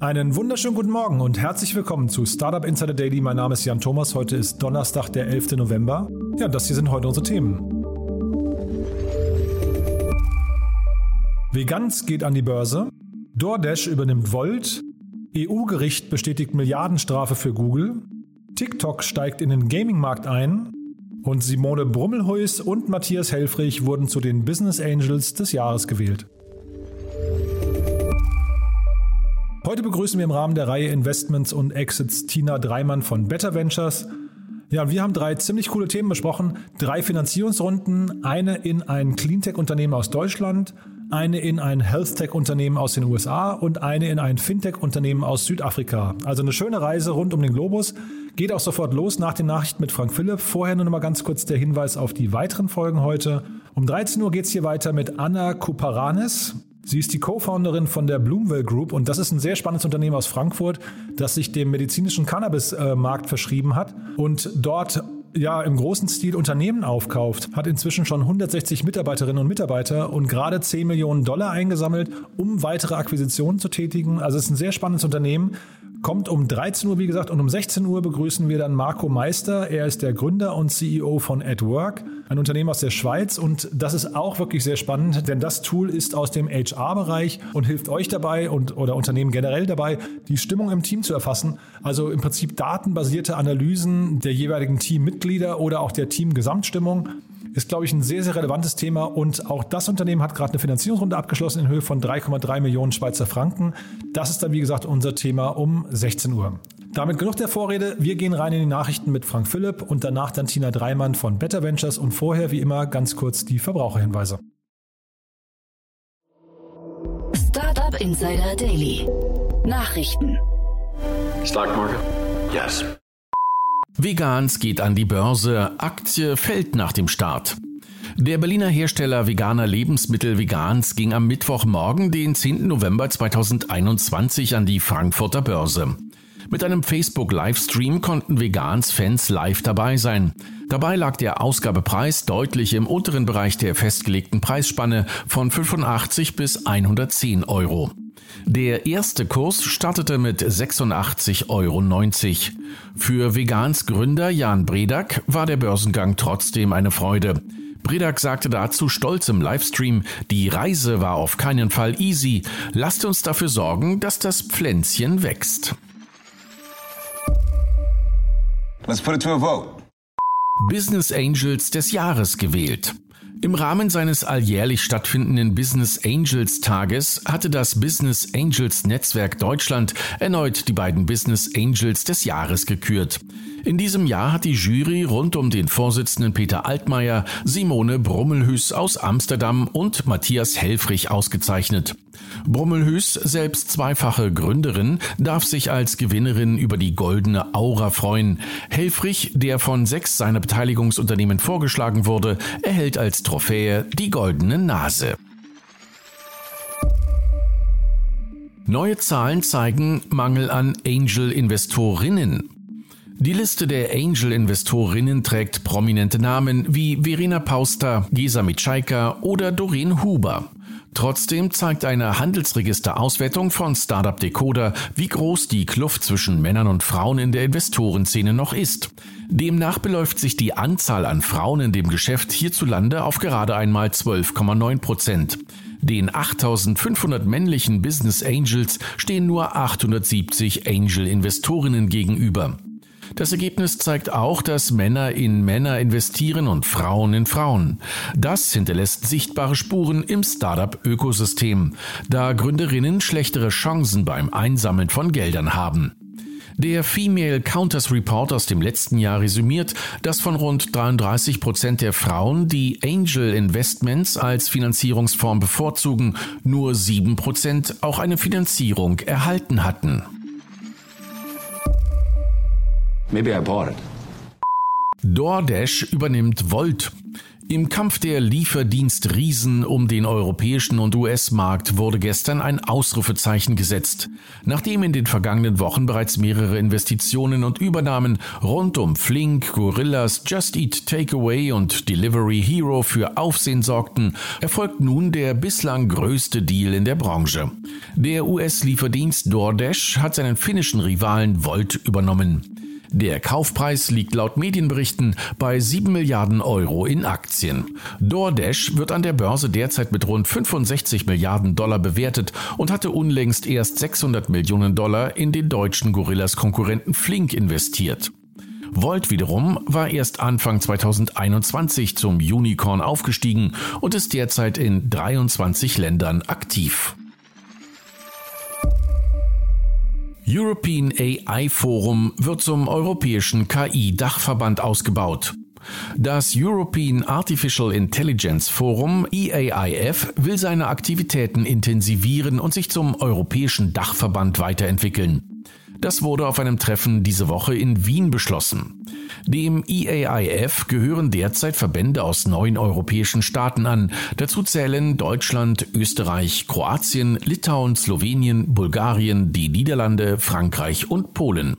Einen wunderschönen guten Morgen und herzlich willkommen zu Startup Insider Daily. Mein Name ist Jan Thomas. Heute ist Donnerstag, der 11. November. Ja, das hier sind heute unsere Themen. Veganz geht an die Börse. DoorDash übernimmt Volt. EU-Gericht bestätigt Milliardenstrafe für Google. TikTok steigt in den Gaming-Markt ein. Und Simone Brummelhuis und Matthias Helfrich wurden zu den Business Angels des Jahres gewählt. Heute begrüßen wir im Rahmen der Reihe Investments und Exits Tina Dreimann von Better Ventures. Ja, wir haben drei ziemlich coole Themen besprochen. Drei Finanzierungsrunden, eine in ein Cleantech-Unternehmen aus Deutschland, eine in ein Health-Tech-Unternehmen aus den USA und eine in ein Fintech-Unternehmen aus Südafrika. Also eine schöne Reise rund um den Globus. Geht auch sofort los nach den Nachrichten mit Frank Philipp. Vorher nur noch mal ganz kurz der Hinweis auf die weiteren Folgen heute. Um 13 Uhr geht es hier weiter mit Anna Kuparanes. Sie ist die Co-Founderin von der Bloomwell Group und das ist ein sehr spannendes Unternehmen aus Frankfurt, das sich dem medizinischen Cannabis-Markt verschrieben hat und dort ja im großen Stil Unternehmen aufkauft, hat inzwischen schon 160 Mitarbeiterinnen und Mitarbeiter und gerade 10 Millionen Dollar eingesammelt, um weitere Akquisitionen zu tätigen. Also es ist ein sehr spannendes Unternehmen, kommt um 13 Uhr, wie gesagt, und um 16 Uhr begrüßen wir dann Marco Meister. Er ist der Gründer und CEO von AdWork, ein Unternehmen aus der Schweiz. Und das ist auch wirklich sehr spannend, denn das Tool ist aus dem HR-Bereich und hilft euch dabei und oder Unternehmen generell dabei, die Stimmung im Team zu erfassen. Also im Prinzip datenbasierte Analysen der jeweiligen Teammitglieder oder auch der Teamgesamtstimmung ist, glaube ich, ein sehr, sehr relevantes Thema. Und auch das Unternehmen hat gerade eine Finanzierungsrunde abgeschlossen in Höhe von 3,3 Millionen Schweizer Franken. Das ist dann, wie gesagt, unser Thema um 16 Uhr. Damit genug der Vorrede. Wir gehen rein in die Nachrichten mit Frank Philipp und danach dann Tina Dreimann von Better Ventures und vorher, wie immer, ganz kurz die Verbraucherhinweise. Startup Insider Daily. Nachrichten. Stock market? Yes. Vegans geht an die Börse, Aktie fällt nach dem Start. Der Berliner Hersteller veganer Lebensmittel Vegans ging am Mittwochmorgen, den 10. November 2021, an die Frankfurter Börse. Mit einem Facebook-Livestream konnten Vegans-Fans live dabei sein. Dabei lag der Ausgabepreis deutlich im unteren Bereich der festgelegten Preisspanne von 85 bis 110 Euro. Der erste Kurs startete mit 86,90 Euro. Für Vegans Gründer Jan Bredak war der Börsengang trotzdem eine Freude. Bredak sagte dazu stolz im Livestream, die Reise war auf keinen Fall easy. Lasst uns dafür sorgen, dass das Pflänzchen wächst. Let's put it to a vote. Business Angels des Jahres gewählt. Im Rahmen seines alljährlich stattfindenden Business Angels Tages hatte das Business Angels Netzwerk Deutschland erneut die beiden Business Angels des Jahres gekürt. In diesem Jahr hat die Jury rund um den Vorsitzenden Peter Altmaier, Simone Brummelhüs aus Amsterdam und Matthias Helfrich ausgezeichnet. Brummelhüs, selbst zweifache Gründerin, darf sich als Gewinnerin über die goldene Aura freuen. Helfrich, der von sechs seiner Beteiligungsunternehmen vorgeschlagen wurde, erhält als Trophäe die goldene Nase. Neue Zahlen zeigen Mangel an Angel-Investorinnen. Die Liste der Angel-Investorinnen trägt prominente Namen wie Verena Pauster, Gesa Mitschaika oder Doreen Huber. Trotzdem zeigt eine Handelsregister-Auswertung von Startup Decoder, wie groß die Kluft zwischen Männern und Frauen in der Investorenszene noch ist. Demnach beläuft sich die Anzahl an Frauen in dem Geschäft hierzulande auf gerade einmal 12,9 Prozent. Den 8500 männlichen Business Angels stehen nur 870 Angel-Investorinnen gegenüber. Das Ergebnis zeigt auch, dass Männer in Männer investieren und Frauen in Frauen. Das hinterlässt sichtbare Spuren im Startup-Ökosystem, da Gründerinnen schlechtere Chancen beim Einsammeln von Geldern haben. Der Female Counters Report aus dem letzten Jahr resümiert, dass von rund 33 Prozent der Frauen, die Angel Investments als Finanzierungsform bevorzugen, nur 7 Prozent auch eine Finanzierung erhalten hatten. Maybe I bought it. DoorDash übernimmt Volt. Im Kampf der Lieferdienst-Riesen um den europäischen und US-Markt wurde gestern ein Ausrufezeichen gesetzt. Nachdem in den vergangenen Wochen bereits mehrere Investitionen und Übernahmen rund um Flink, Gorillas, Just Eat Takeaway und Delivery Hero für Aufsehen sorgten, erfolgt nun der bislang größte Deal in der Branche. Der US-Lieferdienst DoorDash hat seinen finnischen Rivalen Volt übernommen. Der Kaufpreis liegt laut Medienberichten bei 7 Milliarden Euro in Aktien. DoorDash wird an der Börse derzeit mit rund 65 Milliarden Dollar bewertet und hatte unlängst erst 600 Millionen Dollar in den deutschen Gorillas Konkurrenten Flink investiert. Volt wiederum war erst Anfang 2021 zum Unicorn aufgestiegen und ist derzeit in 23 Ländern aktiv. European AI Forum wird zum europäischen KI-Dachverband ausgebaut. Das European Artificial Intelligence Forum EAIF will seine Aktivitäten intensivieren und sich zum europäischen Dachverband weiterentwickeln. Das wurde auf einem Treffen diese Woche in Wien beschlossen. Dem EAIF gehören derzeit Verbände aus neun europäischen Staaten an. Dazu zählen Deutschland, Österreich, Kroatien, Litauen, Slowenien, Bulgarien, die Niederlande, Frankreich und Polen.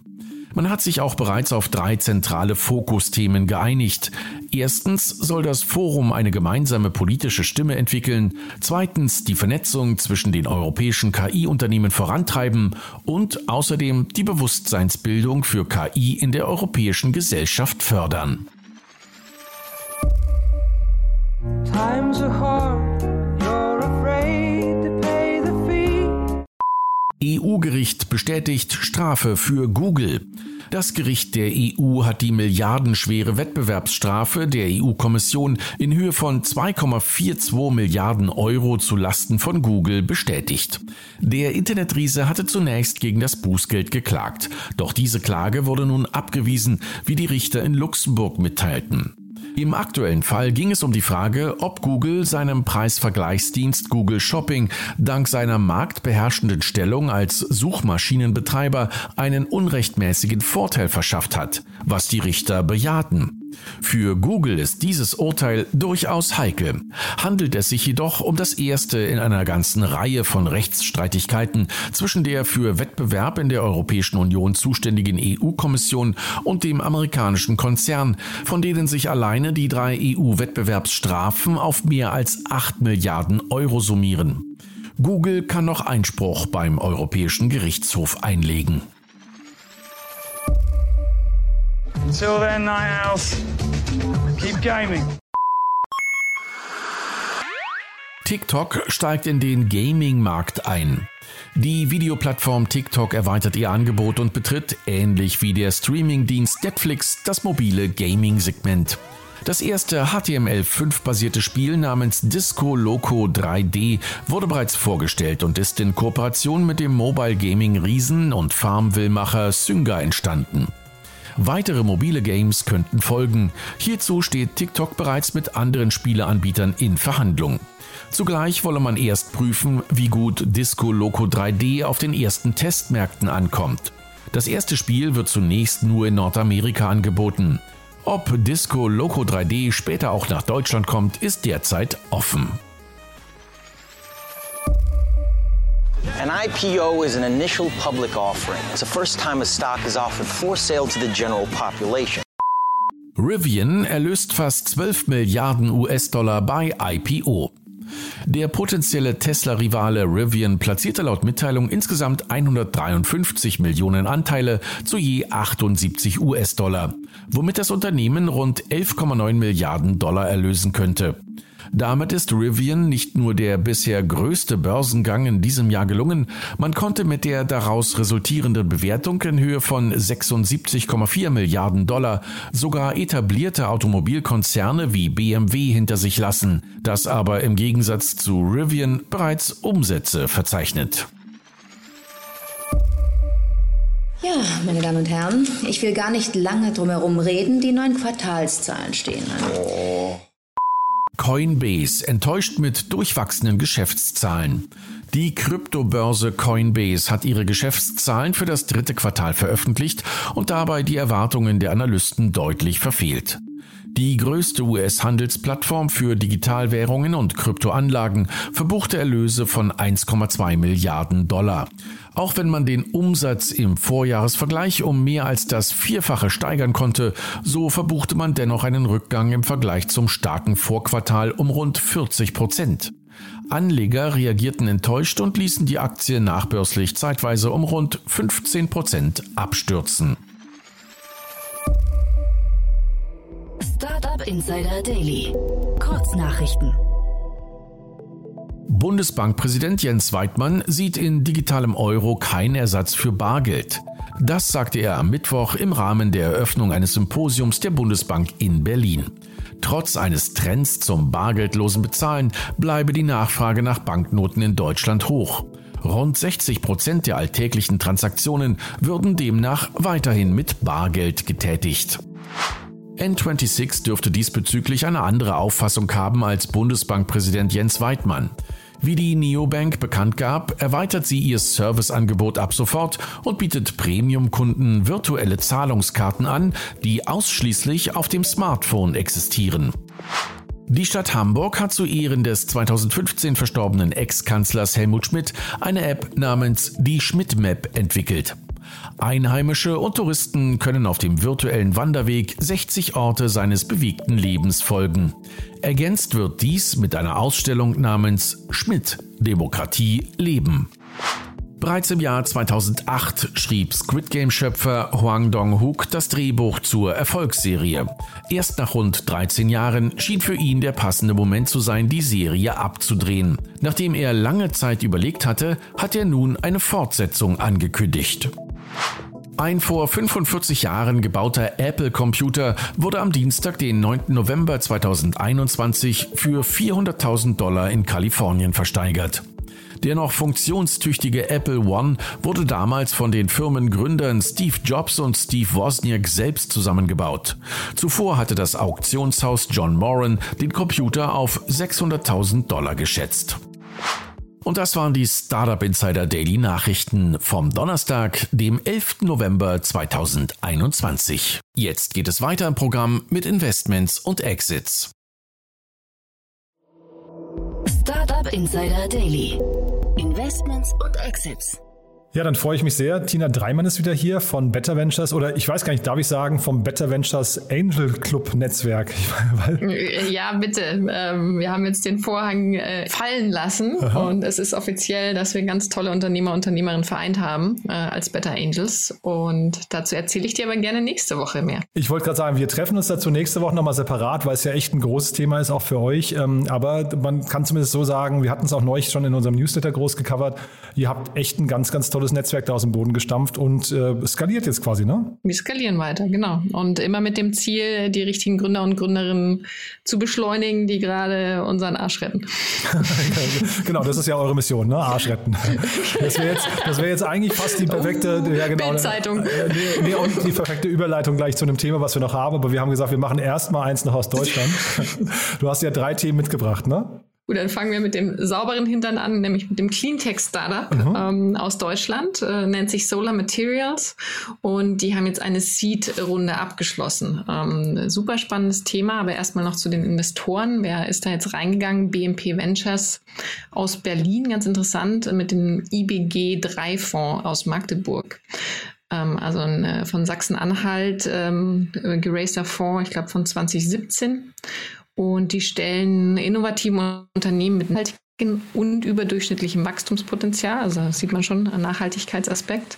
Man hat sich auch bereits auf drei zentrale Fokusthemen geeinigt. Erstens soll das Forum eine gemeinsame politische Stimme entwickeln, zweitens die Vernetzung zwischen den europäischen KI-Unternehmen vorantreiben und außerdem die Bewusstseinsbildung für KI in der europäischen Gesellschaft fördern. Times are hard, EU-Gericht bestätigt Strafe für Google. Das Gericht der EU hat die milliardenschwere Wettbewerbsstrafe der EU-Kommission in Höhe von 2,42 Milliarden Euro zu Lasten von Google bestätigt. Der Internetriese hatte zunächst gegen das Bußgeld geklagt, doch diese Klage wurde nun abgewiesen, wie die Richter in Luxemburg mitteilten. Im aktuellen Fall ging es um die Frage, ob Google seinem Preisvergleichsdienst Google Shopping dank seiner marktbeherrschenden Stellung als Suchmaschinenbetreiber einen unrechtmäßigen Vorteil verschafft hat, was die Richter bejahten. Für Google ist dieses Urteil durchaus heikel. Handelt es sich jedoch um das erste in einer ganzen Reihe von Rechtsstreitigkeiten zwischen der für Wettbewerb in der Europäischen Union zuständigen EU-Kommission und dem amerikanischen Konzern, von denen sich alleine die drei EU-Wettbewerbsstrafen auf mehr als 8 Milliarden Euro summieren. Google kann noch Einspruch beim Europäischen Gerichtshof einlegen. Until then, Night Owls, keep gaming. TikTok steigt in den Gaming-Markt ein. Die Videoplattform TikTok erweitert ihr Angebot und betritt, ähnlich wie der Streamingdienst Netflix, das mobile Gaming-Segment. Das erste HTML5-basierte Spiel namens Disco Loco 3D wurde bereits vorgestellt und ist in Kooperation mit dem Mobile Gaming Riesen und Farmville-Macher Synga entstanden. Weitere mobile Games könnten folgen. Hierzu steht TikTok bereits mit anderen Spieleanbietern in Verhandlung. Zugleich wolle man erst prüfen, wie gut Disco Loco 3D auf den ersten Testmärkten ankommt. Das erste Spiel wird zunächst nur in Nordamerika angeboten. Ob Disco Loco 3D später auch nach Deutschland kommt, ist derzeit offen. IPO is an initial public offering. It's the first time a stock is offered for sale to the general population. Rivian erlöst fast 12 Milliarden US-Dollar bei IPO. Der potenzielle Tesla-Rivale Rivian platzierte laut Mitteilung insgesamt 153 Millionen Anteile zu je 78 US-Dollar, womit das Unternehmen rund 11,9 Milliarden Dollar erlösen könnte. Damit ist Rivian nicht nur der bisher größte Börsengang in diesem Jahr gelungen, man konnte mit der daraus resultierenden Bewertung in Höhe von 76,4 Milliarden Dollar sogar etablierte Automobilkonzerne wie BMW hinter sich lassen, das aber im Gegensatz zu Rivian bereits Umsätze verzeichnet. Ja, meine Damen und Herren, ich will gar nicht lange drum herum reden. Die neuen Quartalszahlen stehen an. Oh. Coinbase enttäuscht mit durchwachsenen Geschäftszahlen. Die Kryptobörse Coinbase hat ihre Geschäftszahlen für das dritte Quartal veröffentlicht und dabei die Erwartungen der Analysten deutlich verfehlt. Die größte US-Handelsplattform für Digitalwährungen und Kryptoanlagen verbuchte Erlöse von 1,2 Milliarden Dollar. Auch wenn man den Umsatz im Vorjahresvergleich um mehr als das Vierfache steigern konnte, so verbuchte man dennoch einen Rückgang im Vergleich zum starken Vorquartal um rund 40 Prozent. Anleger reagierten enttäuscht und ließen die Aktie nachbörslich zeitweise um rund 15 Prozent abstürzen. Startup Insider Daily. Kurznachrichten. Bundesbankpräsident Jens Weidmann sieht in digitalem Euro keinen Ersatz für Bargeld. Das sagte er am Mittwoch im Rahmen der Eröffnung eines Symposiums der Bundesbank in Berlin. Trotz eines Trends zum bargeldlosen Bezahlen bleibe die Nachfrage nach Banknoten in Deutschland hoch. Rund 60 Prozent der alltäglichen Transaktionen würden demnach weiterhin mit Bargeld getätigt. N26 dürfte diesbezüglich eine andere Auffassung haben als Bundesbankpräsident Jens Weidmann. Wie die Neobank bekannt gab, erweitert sie ihr Serviceangebot ab sofort und bietet Premium-Kunden virtuelle Zahlungskarten an, die ausschließlich auf dem Smartphone existieren. Die Stadt Hamburg hat zu Ehren des 2015 verstorbenen Ex-Kanzlers Helmut Schmidt eine App namens die Schmidt Map entwickelt. Einheimische und Touristen können auf dem virtuellen Wanderweg 60 Orte seines bewegten Lebens folgen. Ergänzt wird dies mit einer Ausstellung namens Schmidt Demokratie leben. Bereits im Jahr 2008 schrieb Squid Game-Schöpfer Huang Dong-hook das Drehbuch zur Erfolgsserie. Erst nach rund 13 Jahren schien für ihn der passende Moment zu sein, die Serie abzudrehen. Nachdem er lange Zeit überlegt hatte, hat er nun eine Fortsetzung angekündigt. Ein vor 45 Jahren gebauter Apple-Computer wurde am Dienstag, den 9. November 2021, für 400.000 Dollar in Kalifornien versteigert. Der noch funktionstüchtige Apple One wurde damals von den Firmengründern Steve Jobs und Steve Wozniak selbst zusammengebaut. Zuvor hatte das Auktionshaus John Moran den Computer auf 600.000 Dollar geschätzt. Und das waren die Startup Insider Daily Nachrichten vom Donnerstag, dem 11. November 2021. Jetzt geht es weiter im Programm mit Investments und Exits. Startup Insider Daily. Investments und Exits. Ja, dann freue ich mich sehr. Tina Dreimann ist wieder hier von Better Ventures oder ich weiß gar nicht, darf ich sagen, vom Better Ventures Angel Club Netzwerk. ja, bitte. Ähm, wir haben jetzt den Vorhang äh, fallen lassen Aha. und es ist offiziell, dass wir ganz tolle Unternehmer, Unternehmerinnen vereint haben äh, als Better Angels und dazu erzähle ich dir aber gerne nächste Woche mehr. Ich wollte gerade sagen, wir treffen uns dazu nächste Woche nochmal separat, weil es ja echt ein großes Thema ist, auch für euch. Ähm, aber man kann zumindest so sagen, wir hatten es auch neulich schon in unserem Newsletter groß gecovert. Ihr habt echt ein ganz, ganz tolles tolles Netzwerk da aus dem Boden gestampft und äh, skaliert jetzt quasi, ne? Wir skalieren weiter, genau. Und immer mit dem Ziel, die richtigen Gründer und Gründerinnen zu beschleunigen, die gerade unseren Arsch retten. genau, das ist ja eure Mission, ne? Arsch retten. Das wäre jetzt, wär jetzt eigentlich fast die perfekte, oh, ja genau. Bildzeitung. Äh, nee, nee, und die perfekte Überleitung gleich zu einem Thema, was wir noch haben. Aber wir haben gesagt, wir machen erst mal eins noch aus Deutschland. Du hast ja drei Themen mitgebracht, ne? Gut, dann fangen wir mit dem sauberen Hintern an, nämlich mit dem Cleantech Startup mhm. ähm, aus Deutschland, äh, nennt sich Solar Materials und die haben jetzt eine Seed-Runde abgeschlossen. Ähm, super spannendes Thema, aber erstmal noch zu den Investoren. Wer ist da jetzt reingegangen? BMP Ventures aus Berlin, ganz interessant, mit dem IBG 3 Fonds aus Magdeburg ähm, also ein äh, von Sachsen-Anhalt ähm, geraster Fonds, ich glaube von 2017. Und die stellen innovative Unternehmen mit nachhaltigem und überdurchschnittlichem Wachstumspotenzial, also das sieht man schon, ein Nachhaltigkeitsaspekt,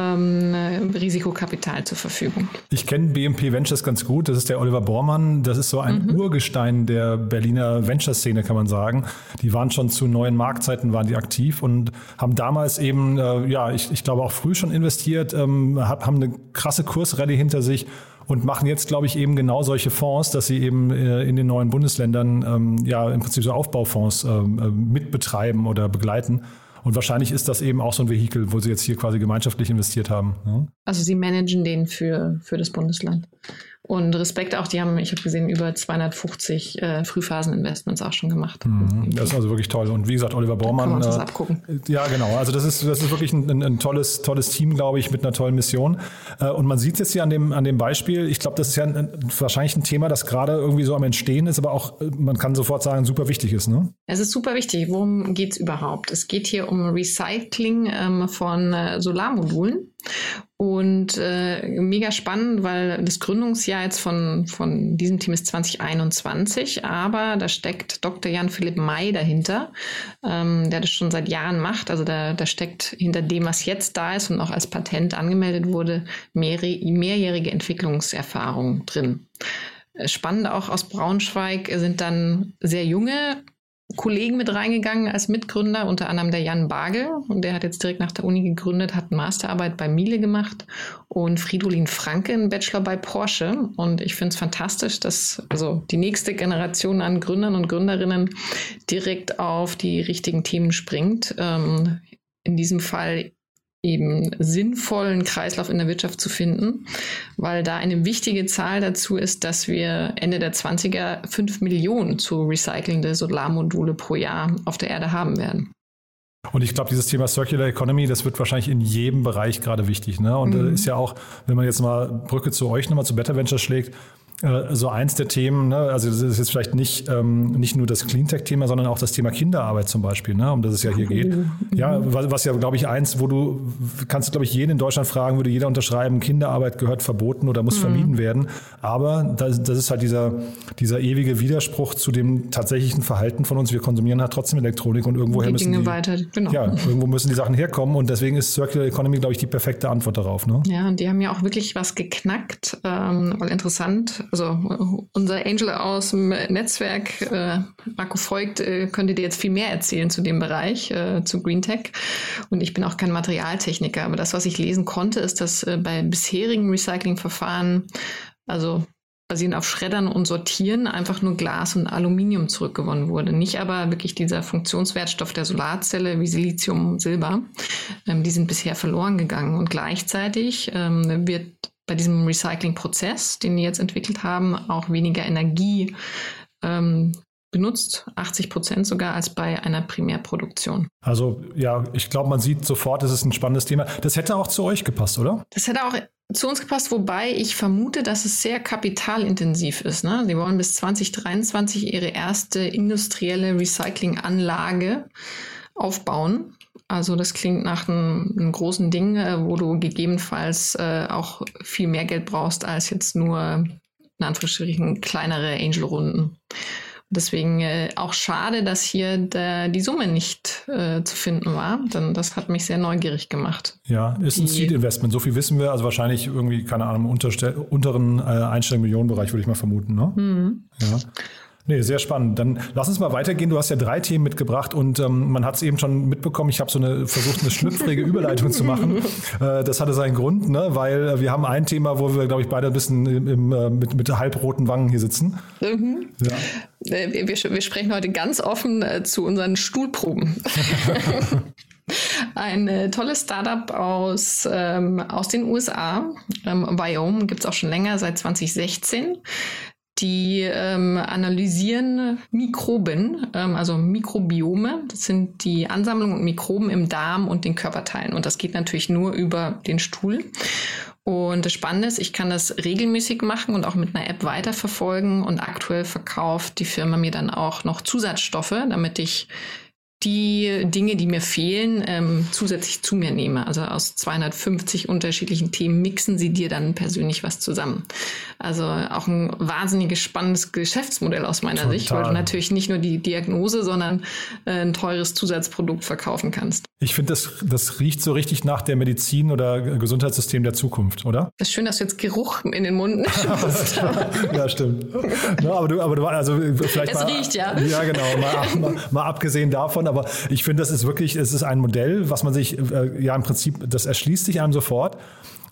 ähm, Risikokapital zur Verfügung. Ich kenne BMP Ventures ganz gut. Das ist der Oliver Bormann. Das ist so ein mhm. Urgestein der Berliner Venture-Szene, kann man sagen. Die waren schon zu neuen Marktzeiten waren die aktiv und haben damals eben, äh, ja, ich, ich glaube auch früh schon investiert, ähm, haben eine krasse Kursrallye hinter sich und machen jetzt, glaube ich, eben genau solche Fonds, dass sie eben äh, in den neuen Bundesländern ähm, ja im Prinzip so Aufbaufonds ähm, äh, mitbetreiben oder begleiten. Und wahrscheinlich ist das eben auch so ein Vehikel, wo sie jetzt hier quasi gemeinschaftlich investiert haben. Ja? Also sie managen den für, für das Bundesland. Und Respekt auch, die haben, ich habe gesehen, über 250 äh, Frühphasen-Investments auch schon gemacht. Mhm, das ist also wirklich toll. Und wie gesagt, Oliver Baumann. Kann man uns äh, abgucken. Ja, genau. Also das ist, das ist wirklich ein, ein, ein, tolles, tolles Team, glaube ich, mit einer tollen Mission. Äh, und man sieht es jetzt hier an dem, an dem Beispiel. Ich glaube, das ist ja ein, wahrscheinlich ein Thema, das gerade irgendwie so am Entstehen ist, aber auch, äh, man kann sofort sagen, super wichtig ist. Ne? Es ist super wichtig. Worum geht es überhaupt? Es geht hier um Recycling ähm, von äh, Solarmodulen. Und äh, mega spannend, weil das Gründungsjahr jetzt von, von diesem Team ist 2021, aber da steckt Dr. Jan-Philipp May dahinter, ähm, der das schon seit Jahren macht. Also da, da steckt hinter dem, was jetzt da ist und auch als Patent angemeldet wurde, mehr, mehrjährige Entwicklungserfahrung drin. Spannend auch aus Braunschweig sind dann sehr junge Kollegen mit reingegangen als Mitgründer, unter anderem der Jan Bagel. Und der hat jetzt direkt nach der Uni gegründet, hat Masterarbeit bei Miele gemacht und Fridolin Franke einen Bachelor bei Porsche. Und ich finde es fantastisch, dass also die nächste Generation an Gründern und Gründerinnen direkt auf die richtigen Themen springt. Ähm, in diesem Fall eben sinnvollen Kreislauf in der Wirtschaft zu finden, weil da eine wichtige Zahl dazu ist, dass wir Ende der 20er 5 Millionen zu recycelnde Solarmodule pro Jahr auf der Erde haben werden. Und ich glaube, dieses Thema Circular Economy, das wird wahrscheinlich in jedem Bereich gerade wichtig. Ne? Und äh, mhm. ist ja auch, wenn man jetzt mal Brücke zu euch nochmal zu Better Venture schlägt, äh, so eins der Themen, ne? also das ist jetzt vielleicht nicht, ähm, nicht nur das Cleantech-Thema, sondern auch das Thema Kinderarbeit zum Beispiel, ne? um das es ja hier geht. Ja, was, was ja, glaube ich, eins, wo du, kannst du, glaube ich, jeden in Deutschland fragen, würde jeder unterschreiben, Kinderarbeit gehört verboten oder muss mhm. vermieden werden. Aber das, das ist halt dieser, dieser ewige Widerspruch zu dem tatsächlichen Verhalten von uns. Wir konsumieren halt trotzdem Elektronik und irgendwoher die müssen Dinge die, weiter, genau. ja, irgendwo müssen die Sachen herkommen und deswegen ist Circular Economy, glaube ich, die perfekte Antwort darauf. Ne? Ja, und die haben ja auch wirklich was geknackt, ähm, weil interessant, also unser Angel aus dem Netzwerk, äh, Marco Voigt, äh, könnte dir jetzt viel mehr erzählen zu dem Bereich, äh, zu Green Tech. Und ich bin auch kein Materialtechniker, aber das, was ich lesen konnte, ist, dass äh, bei bisherigen Recyclingverfahren, also basierend auf Schreddern und Sortieren, einfach nur Glas und Aluminium zurückgewonnen wurde. Nicht aber wirklich dieser Funktionswertstoff der Solarzelle wie Silizium und Silber. Ähm, die sind bisher verloren gegangen. Und gleichzeitig ähm, wird bei diesem Recycling-Prozess, den die jetzt entwickelt haben, auch weniger Energie ähm, benutzt, 80 Prozent sogar als bei einer Primärproduktion. Also ja, ich glaube, man sieht sofort, es ist ein spannendes Thema. Das hätte auch zu euch gepasst, oder? Das hätte auch zu uns gepasst, wobei ich vermute, dass es sehr kapitalintensiv ist. Ne? Sie wollen bis 2023 ihre erste industrielle Recyclinganlage aufbauen. Also das klingt nach einem, einem großen Ding, äh, wo du gegebenenfalls äh, auch viel mehr Geld brauchst als jetzt nur in Anführungsstrichen kleinere Angel-Runden. Deswegen äh, auch schade, dass hier der, die Summe nicht äh, zu finden war, denn das hat mich sehr neugierig gemacht. Ja, ist ein Seed-Investment, so viel wissen wir. Also wahrscheinlich irgendwie, keine Ahnung, im unteren äh, einstelligen Millionenbereich, würde ich mal vermuten. Ne? Mhm. Ja. Nee, sehr spannend. Dann lass uns mal weitergehen. Du hast ja drei Themen mitgebracht und ähm, man hat es eben schon mitbekommen. Ich habe so eine versucht, eine schlüpfrige Überleitung zu machen. Äh, das hatte seinen Grund, ne? weil wir haben ein Thema, wo wir, glaube ich, beide ein bisschen im, im, äh, mit, mit halbroten Wangen hier sitzen. Mhm. Ja. Äh, wir, wir, sprechen heute ganz offen äh, zu unseren Stuhlproben. Ein äh, tolles Startup aus, ähm, aus den USA. Ähm, Wyoming gibt es auch schon länger, seit 2016 die ähm, analysieren Mikroben, ähm, also Mikrobiome. Das sind die Ansammlung und Mikroben im Darm und den Körperteilen. Und das geht natürlich nur über den Stuhl. Und das Spannende ist, ich kann das regelmäßig machen und auch mit einer App weiterverfolgen. Und aktuell verkauft die Firma mir dann auch noch Zusatzstoffe, damit ich die Dinge, die mir fehlen, ähm, zusätzlich zu mir nehme. Also aus 250 unterschiedlichen Themen mixen sie dir dann persönlich was zusammen. Also auch ein wahnsinniges spannendes Geschäftsmodell aus meiner Total. Sicht, weil du natürlich nicht nur die Diagnose, sondern äh, ein teures Zusatzprodukt verkaufen kannst. Ich finde, das, das riecht so richtig nach der Medizin oder Gesundheitssystem der Zukunft, oder? Das ist schön, dass du jetzt Geruch in den Mund nimmst. ja, stimmt. No, aber du, aber du, also vielleicht es mal, riecht, ja. Ja, genau. Mal, mal, mal abgesehen davon, aber ich finde, das ist wirklich, es ist ein Modell, was man sich, äh, ja im Prinzip, das erschließt sich einem sofort.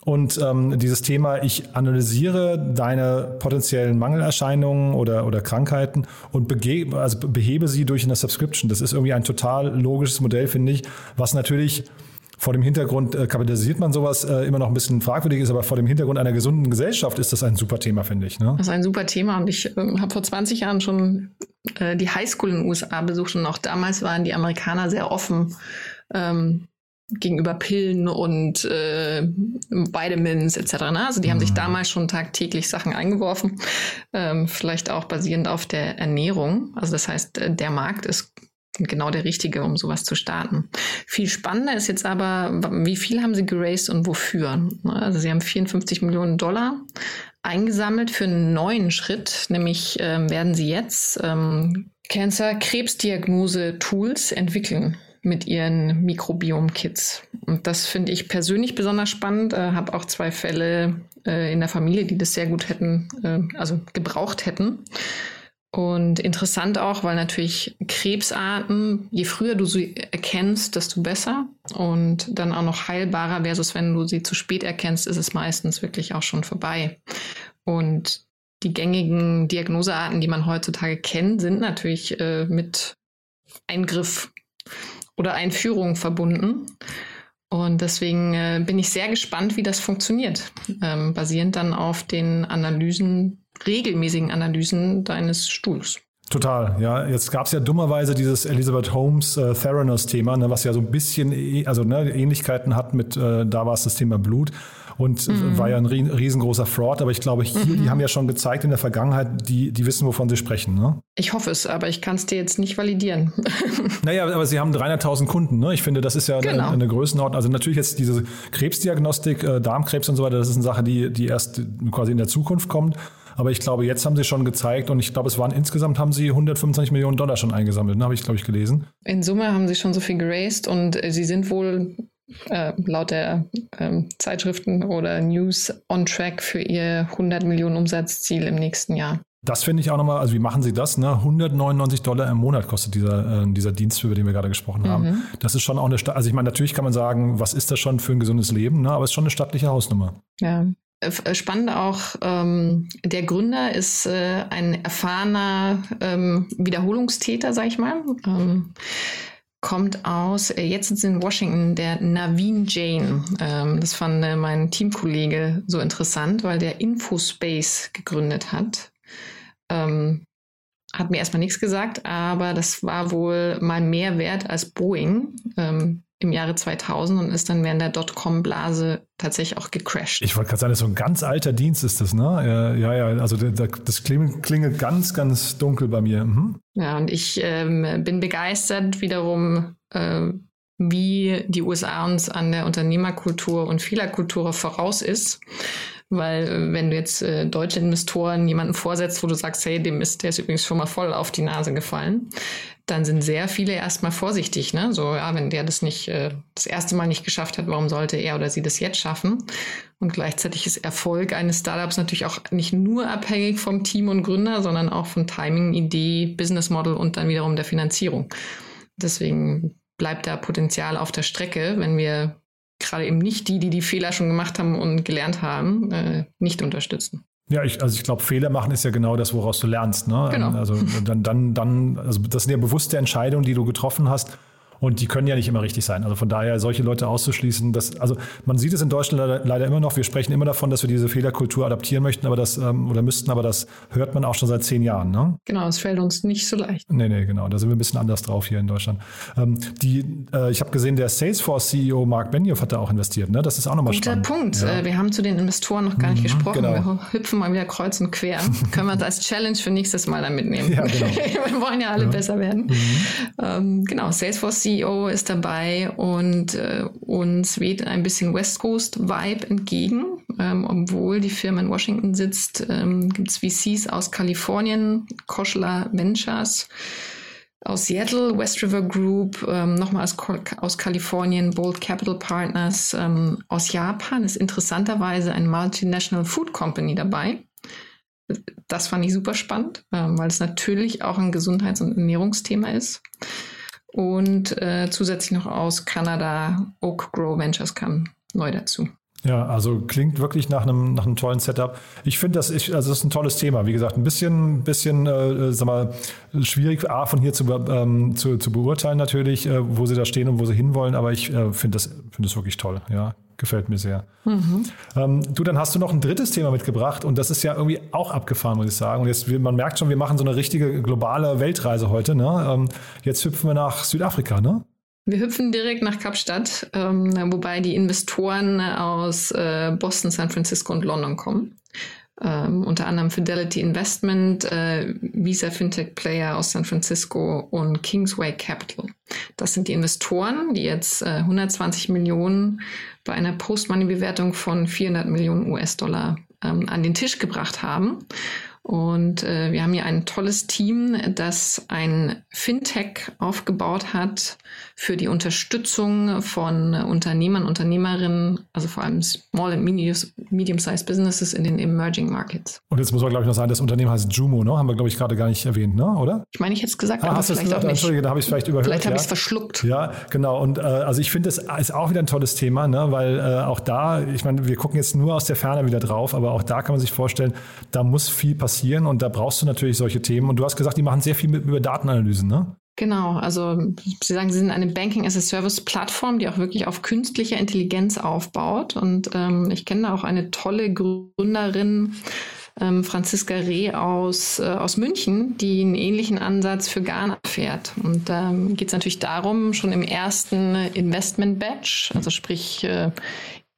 Und ähm, dieses Thema, ich analysiere deine potenziellen Mangelerscheinungen oder, oder Krankheiten und bege also behebe sie durch eine Subscription. Das ist irgendwie ein total logisches Modell, finde ich, was natürlich vor dem Hintergrund äh, kapitalisiert man sowas äh, immer noch ein bisschen fragwürdig ist, aber vor dem Hintergrund einer gesunden Gesellschaft ist das ein super Thema, finde ich. Ne? Das ist ein super Thema und ich äh, habe vor 20 Jahren schon äh, die Highschool in den USA besucht und auch damals waren die Amerikaner sehr offen ähm, gegenüber Pillen und äh, Vitamins etc. Ne? Also die mhm. haben sich mhm. damals schon tagtäglich Sachen eingeworfen, ähm, vielleicht auch basierend auf der Ernährung. Also das heißt, äh, der Markt ist genau der richtige, um sowas zu starten. Viel spannender ist jetzt aber, wie viel haben sie geraced und wofür? Also sie haben 54 Millionen Dollar eingesammelt für einen neuen Schritt, nämlich ähm, werden sie jetzt ähm, Cancer-Krebsdiagnose-Tools entwickeln mit ihren Mikrobiom-Kits. Und das finde ich persönlich besonders spannend. Äh, Habe auch zwei Fälle äh, in der Familie, die das sehr gut hätten, äh, also gebraucht hätten. Und interessant auch, weil natürlich Krebsarten, je früher du sie erkennst, desto besser. Und dann auch noch heilbarer versus wenn du sie zu spät erkennst, ist es meistens wirklich auch schon vorbei. Und die gängigen Diagnosearten, die man heutzutage kennt, sind natürlich äh, mit Eingriff oder Einführung verbunden. Und deswegen äh, bin ich sehr gespannt, wie das funktioniert, ähm, basierend dann auf den Analysen regelmäßigen Analysen deines Stuhls. Total, ja. Jetzt gab es ja dummerweise dieses Elizabeth Holmes äh, Theranos-Thema, ne, was ja so ein bisschen äh, also ne, Ähnlichkeiten hat mit, äh, da war es das Thema Blut und mhm. war ja ein riesengroßer Fraud. Aber ich glaube, hier, mhm. die haben ja schon gezeigt in der Vergangenheit, die, die wissen, wovon sie sprechen. Ne? Ich hoffe es, aber ich kann es dir jetzt nicht validieren. naja, aber sie haben 300.000 Kunden. Ne? Ich finde, das ist ja genau. eine, eine, Größenordnung. Also natürlich jetzt diese Krebsdiagnostik, äh, Darmkrebs und so weiter, das ist eine Sache, die, die erst quasi in der Zukunft kommt. Aber ich glaube, jetzt haben sie schon gezeigt und ich glaube, es waren insgesamt haben sie 125 Millionen Dollar schon eingesammelt, ne? habe ich, glaube ich, gelesen. In Summe haben sie schon so viel geraced und äh, sie sind wohl äh, laut der ähm, Zeitschriften oder News on track für ihr 100 Millionen Umsatzziel im nächsten Jahr. Das finde ich auch nochmal, also wie machen sie das? Ne? 199 Dollar im Monat kostet dieser, äh, dieser Dienst, über den wir gerade gesprochen haben. Mhm. Das ist schon auch eine, also ich meine, natürlich kann man sagen, was ist das schon für ein gesundes Leben, ne? aber es ist schon eine stattliche Hausnummer. Ja, äh, spannend auch, ähm, der Gründer ist äh, ein erfahrener ähm, Wiederholungstäter, sag ich mal. Ähm, kommt aus, äh, jetzt sitzt in Washington, der Naveen Jain. Ähm, das fand äh, mein Teamkollege so interessant, weil der Infospace gegründet hat. Ähm, hat mir erstmal nichts gesagt, aber das war wohl mal mehr wert als Boeing. Im Jahre 2000 und ist dann während der Dotcom-Blase tatsächlich auch gecrashed. Ich wollte gerade sagen, das ist so ein ganz alter Dienst ist das, ne? Ja, ja, also das klingelt ganz, ganz dunkel bei mir. Mhm. Ja, und ich ähm, bin begeistert wiederum, äh, wie die USA uns an der Unternehmerkultur und Fehlerkultur voraus ist. Weil äh, wenn du jetzt äh, deutsche Investoren jemanden vorsetzt, wo du sagst, hey, dem ist, der ist übrigens schon mal voll auf die Nase gefallen, dann sind sehr viele erstmal vorsichtig. Ne? So, ja, wenn der das nicht äh, das erste Mal nicht geschafft hat, warum sollte er oder sie das jetzt schaffen? Und gleichzeitig ist Erfolg eines Startups natürlich auch nicht nur abhängig vom Team und Gründer, sondern auch von Timing, Idee, Business Model und dann wiederum der Finanzierung. Deswegen bleibt da Potenzial auf der Strecke, wenn wir gerade eben nicht die, die die Fehler schon gemacht haben und gelernt haben, äh, nicht unterstützen. Ja, ich, also ich glaube, Fehler machen ist ja genau das, woraus du lernst. Ne? Genau. Also dann, dann, dann, also das sind ja bewusste Entscheidungen, die du getroffen hast. Und die können ja nicht immer richtig sein. Also von daher solche Leute auszuschließen, das, also man sieht es in Deutschland leider, leider, immer noch. Wir sprechen immer davon, dass wir diese Fehlerkultur adaptieren möchten, aber das ähm, oder müssten, aber das hört man auch schon seit zehn Jahren. Ne? Genau, es fällt uns nicht so leicht. Nee, nee, genau. Da sind wir ein bisschen anders drauf hier in Deutschland. Ähm, die, äh, ich habe gesehen, der Salesforce-CEO Mark Benioff hat da auch investiert. Ne? Das ist auch nochmal spannend. Guter Punkt. Ja. Äh, wir haben zu den Investoren noch gar nicht mhm, gesprochen. Genau. Wir hüpfen mal wieder kreuz und quer. Können wir uns als Challenge für nächstes Mal dann mitnehmen. Ja, genau. wir wollen ja alle ja. besser werden. Mhm. Ähm, genau, Salesforce-CEO ist dabei dabei und äh, uns weht ein bisschen West Coast Vibe entgegen. Ähm, obwohl die Firma in Washington sitzt, ähm, gibt es VCs aus Kalifornien, Koschler Ventures, aus Seattle, West River Group, ähm, nochmal aus, aus Kalifornien, Bold Capital Partners, ähm, aus Japan ist interessanterweise ein Multinational Food Company dabei. Das fand ich super spannend, ähm, weil es natürlich auch ein Gesundheits- und Ernährungsthema ist. Und äh, zusätzlich noch aus Kanada Oak Grow Ventures kam neu dazu. Ja, also klingt wirklich nach einem, nach einem tollen Setup. Ich finde, das ist, also das ist ein tolles Thema. Wie gesagt, ein bisschen, bisschen äh, sag mal, schwierig, A, von hier zu, ähm, zu, zu beurteilen natürlich, äh, wo sie da stehen und wo sie hinwollen, aber ich äh, finde das, find das wirklich toll. Ja, gefällt mir sehr. Mhm. Ähm, du, dann hast du noch ein drittes Thema mitgebracht und das ist ja irgendwie auch abgefahren, muss ich sagen. Und jetzt, man merkt schon, wir machen so eine richtige globale Weltreise heute. Ne? Ähm, jetzt hüpfen wir nach Südafrika, ne? Wir hüpfen direkt nach Kapstadt, ähm, wobei die Investoren aus äh, Boston, San Francisco und London kommen. Ähm, unter anderem Fidelity Investment, äh, Visa Fintech Player aus San Francisco und Kingsway Capital. Das sind die Investoren, die jetzt äh, 120 Millionen bei einer Post-Money-Bewertung von 400 Millionen US-Dollar ähm, an den Tisch gebracht haben. Und äh, wir haben hier ein tolles Team, das ein Fintech aufgebaut hat für die Unterstützung von Unternehmern, Unternehmerinnen, also vor allem Small and Medium-Sized Businesses in den Emerging Markets. Und jetzt muss man, glaube ich, noch sagen, das Unternehmen heißt Jumo, ne? Haben wir, glaube ich, gerade gar nicht erwähnt, ne? oder? Ich meine, ich hätte es gesagt, ah, aber hast vielleicht gesagt? auch nicht. Entschuldige, da habe ich es vielleicht überhört. Vielleicht habe ja. ich es verschluckt. Ja, genau. Und äh, also ich finde, das ist auch wieder ein tolles Thema, ne? weil äh, auch da, ich meine, wir gucken jetzt nur aus der Ferne wieder drauf, aber auch da kann man sich vorstellen, da muss viel passieren passieren und da brauchst du natürlich solche Themen. Und du hast gesagt, die machen sehr viel mit, über Datenanalysen, ne? Genau, also Sie sagen, Sie sind eine Banking as a Service Plattform, die auch wirklich auf künstlicher Intelligenz aufbaut. Und ähm, ich kenne da auch eine tolle Gründerin, ähm, Franziska Reh aus, äh, aus München, die einen ähnlichen Ansatz für Ghana fährt. Und da ähm, geht es natürlich darum, schon im ersten Investment-Batch, also sprich äh,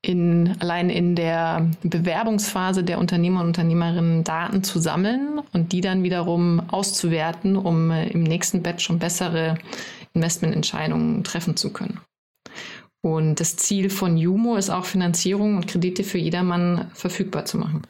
in, allein in der Bewerbungsphase der Unternehmer und Unternehmerinnen Daten zu sammeln und die dann wiederum auszuwerten, um äh, im nächsten Batch schon bessere Investmententscheidungen treffen zu können. Und das Ziel von Jumo ist auch Finanzierung und Kredite für jedermann verfügbar zu machen.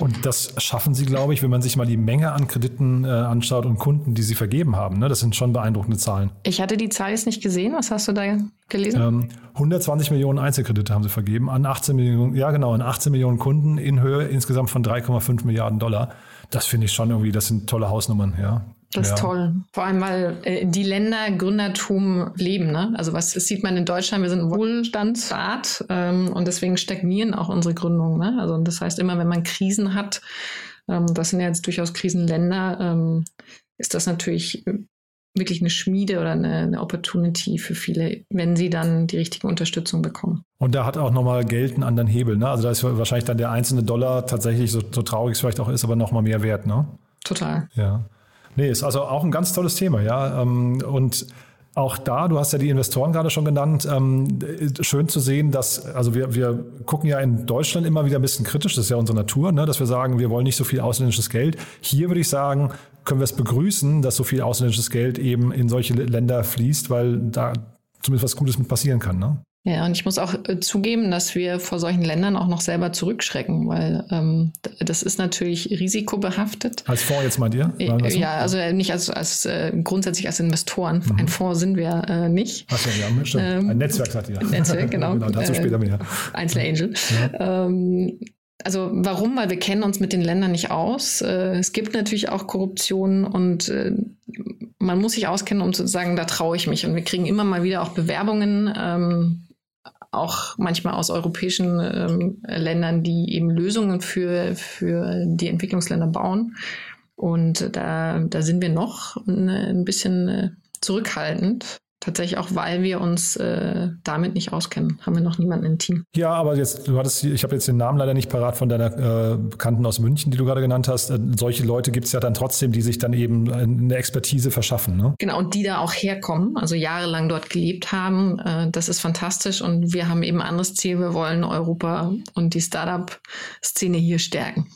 Und das schaffen sie, glaube ich, wenn man sich mal die Menge an Krediten äh, anschaut und Kunden, die sie vergeben haben. Ne? Das sind schon beeindruckende Zahlen. Ich hatte die Zahl jetzt nicht gesehen. Was hast du da gelesen? Ähm, 120 Millionen Einzelkredite haben sie vergeben an 18 Millionen, ja genau, an 18 Millionen Kunden in Höhe insgesamt von 3,5 Milliarden Dollar. Das finde ich schon irgendwie, das sind tolle Hausnummern, ja. Das ja. ist toll. Vor allem, weil äh, die Länder Gründertum leben. Ne? Also was sieht man in Deutschland, wir sind ein Wohlstandsstaat ähm, und deswegen stagnieren auch unsere Gründungen. Ne? Also das heißt, immer wenn man Krisen hat, ähm, das sind ja jetzt durchaus Krisenländer, ähm, ist das natürlich äh, wirklich eine Schmiede oder eine, eine, Opportunity für viele, wenn sie dann die richtige Unterstützung bekommen. Und da hat auch nochmal Geld einen anderen Hebel. Ne? Also da ist wahrscheinlich dann der einzelne Dollar tatsächlich, so, so traurig es vielleicht auch ist, aber nochmal mehr wert. Ne? Total. Ja. Nee, ist also auch ein ganz tolles Thema, ja. Ähm, und auch da, du hast ja die Investoren gerade schon genannt, ähm, schön zu sehen, dass, also wir, wir gucken ja in Deutschland immer wieder ein bisschen kritisch, das ist ja unsere Natur, ne, dass wir sagen, wir wollen nicht so viel ausländisches Geld. Hier würde ich sagen, können wir es begrüßen, dass so viel ausländisches Geld eben in solche Länder fließt, weil da zumindest was Gutes mit passieren kann. Ne? Ja, und ich muss auch äh, zugeben, dass wir vor solchen Ländern auch noch selber zurückschrecken, weil ähm, das ist natürlich risikobehaftet. Als Fonds jetzt ihr? Äh, ja, also äh, nicht als, als äh, grundsätzlich als Investoren. Mhm. Ein Fonds sind wir äh, nicht. Ach so, ja, stimmt. Ähm, ein Netzwerk seid ihr. Netzwerk, genau. genau dazu später mehr. Einzelangel. Ja. Ähm, also warum? Weil wir kennen uns mit den Ländern nicht aus. Äh, es gibt natürlich auch Korruption und äh, man muss sich auskennen, um zu sagen, da traue ich mich. Und wir kriegen immer mal wieder auch Bewerbungen, ähm, auch manchmal aus europäischen ähm, Ländern, die eben Lösungen für, für die Entwicklungsländer bauen. Und da, da sind wir noch ein bisschen zurückhaltend. Tatsächlich auch, weil wir uns äh, damit nicht auskennen, haben wir noch niemanden im Team. Ja, aber jetzt, du hattest, ich habe jetzt den Namen leider nicht parat von deiner äh, Bekannten aus München, die du gerade genannt hast. Äh, solche Leute gibt es ja dann trotzdem, die sich dann eben eine Expertise verschaffen. Ne? Genau, und die da auch herkommen, also jahrelang dort gelebt haben. Äh, das ist fantastisch und wir haben eben ein anderes Ziel. Wir wollen Europa und die Startup-Szene hier stärken.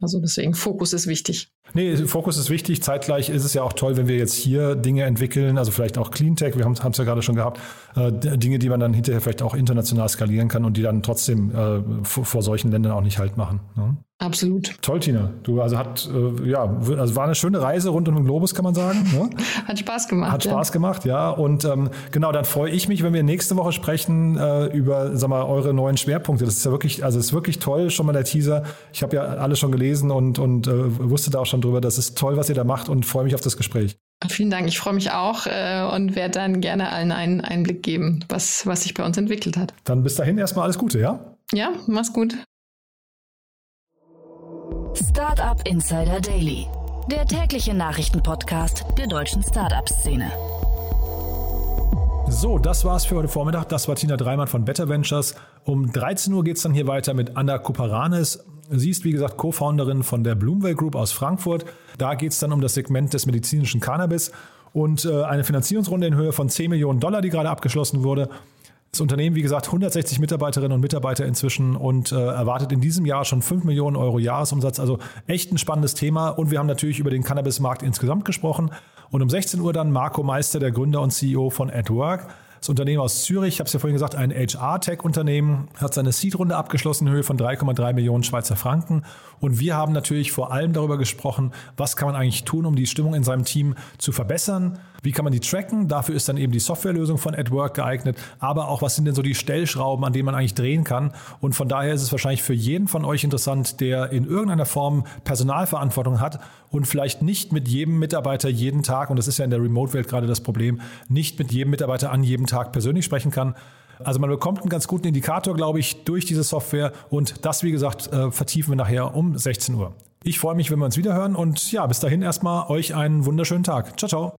Also deswegen Fokus ist wichtig. Nee, Fokus ist wichtig. Zeitgleich ist es ja auch toll, wenn wir jetzt hier Dinge entwickeln, also vielleicht auch Cleantech, wir haben es ja gerade schon gehabt, äh, Dinge, die man dann hinterher vielleicht auch international skalieren kann und die dann trotzdem äh, vor, solchen Ländern auch nicht halt machen. Ne? Absolut. Toll, Tina. Du, also hat, äh, ja, also war eine schöne Reise rund um den Globus, kann man sagen. Ne? Hat Spaß gemacht. Hat Spaß ja. gemacht, ja. Und ähm, genau, dann freue ich mich, wenn wir nächste Woche sprechen äh, über, sag mal, eure neuen Schwerpunkte. Das ist ja wirklich, also es ist wirklich toll, schon mal der Teaser. Ich habe ja alles schon gelesen und, und äh, wusste da auch schon drüber. Das ist toll, was ihr da macht und freue mich auf das Gespräch. Vielen Dank. Ich freue mich auch äh, und werde dann gerne allen einen Einblick geben, was, was sich bei uns entwickelt hat. Dann bis dahin erstmal alles Gute, ja? Ja, mach's gut. Startup Insider Daily, der tägliche Nachrichtenpodcast der deutschen Startup-Szene. So, das war's für heute Vormittag. Das war Tina Dreimann von Better Ventures. Um 13 Uhr geht's dann hier weiter mit Anna Kuparanes. Sie ist, wie gesagt, Co-Founderin von der Bloomwell Group aus Frankfurt. Da geht's dann um das Segment des medizinischen Cannabis und äh, eine Finanzierungsrunde in Höhe von 10 Millionen Dollar, die gerade abgeschlossen wurde. Das Unternehmen, wie gesagt, 160 Mitarbeiterinnen und Mitarbeiter inzwischen und äh, erwartet in diesem Jahr schon 5 Millionen Euro Jahresumsatz. Also echt ein spannendes Thema. Und wir haben natürlich über den Cannabismarkt insgesamt gesprochen. Und um 16 Uhr dann Marco Meister, der Gründer und CEO von AdWork. Das Unternehmen aus Zürich, ich habe es ja vorhin gesagt, ein HR-Tech-Unternehmen, hat seine Seed-Runde abgeschlossen in Höhe von 3,3 Millionen Schweizer Franken. Und wir haben natürlich vor allem darüber gesprochen, was kann man eigentlich tun, um die Stimmung in seinem Team zu verbessern. Wie kann man die tracken? Dafür ist dann eben die Softwarelösung von AdWork geeignet. Aber auch, was sind denn so die Stellschrauben, an denen man eigentlich drehen kann? Und von daher ist es wahrscheinlich für jeden von euch interessant, der in irgendeiner Form Personalverantwortung hat und vielleicht nicht mit jedem Mitarbeiter jeden Tag, und das ist ja in der Remote-Welt gerade das Problem, nicht mit jedem Mitarbeiter an jedem Tag persönlich sprechen kann. Also man bekommt einen ganz guten Indikator, glaube ich, durch diese Software. Und das, wie gesagt, äh, vertiefen wir nachher um 16 Uhr. Ich freue mich, wenn wir uns wieder hören und ja, bis dahin erstmal euch einen wunderschönen Tag. Ciao, ciao.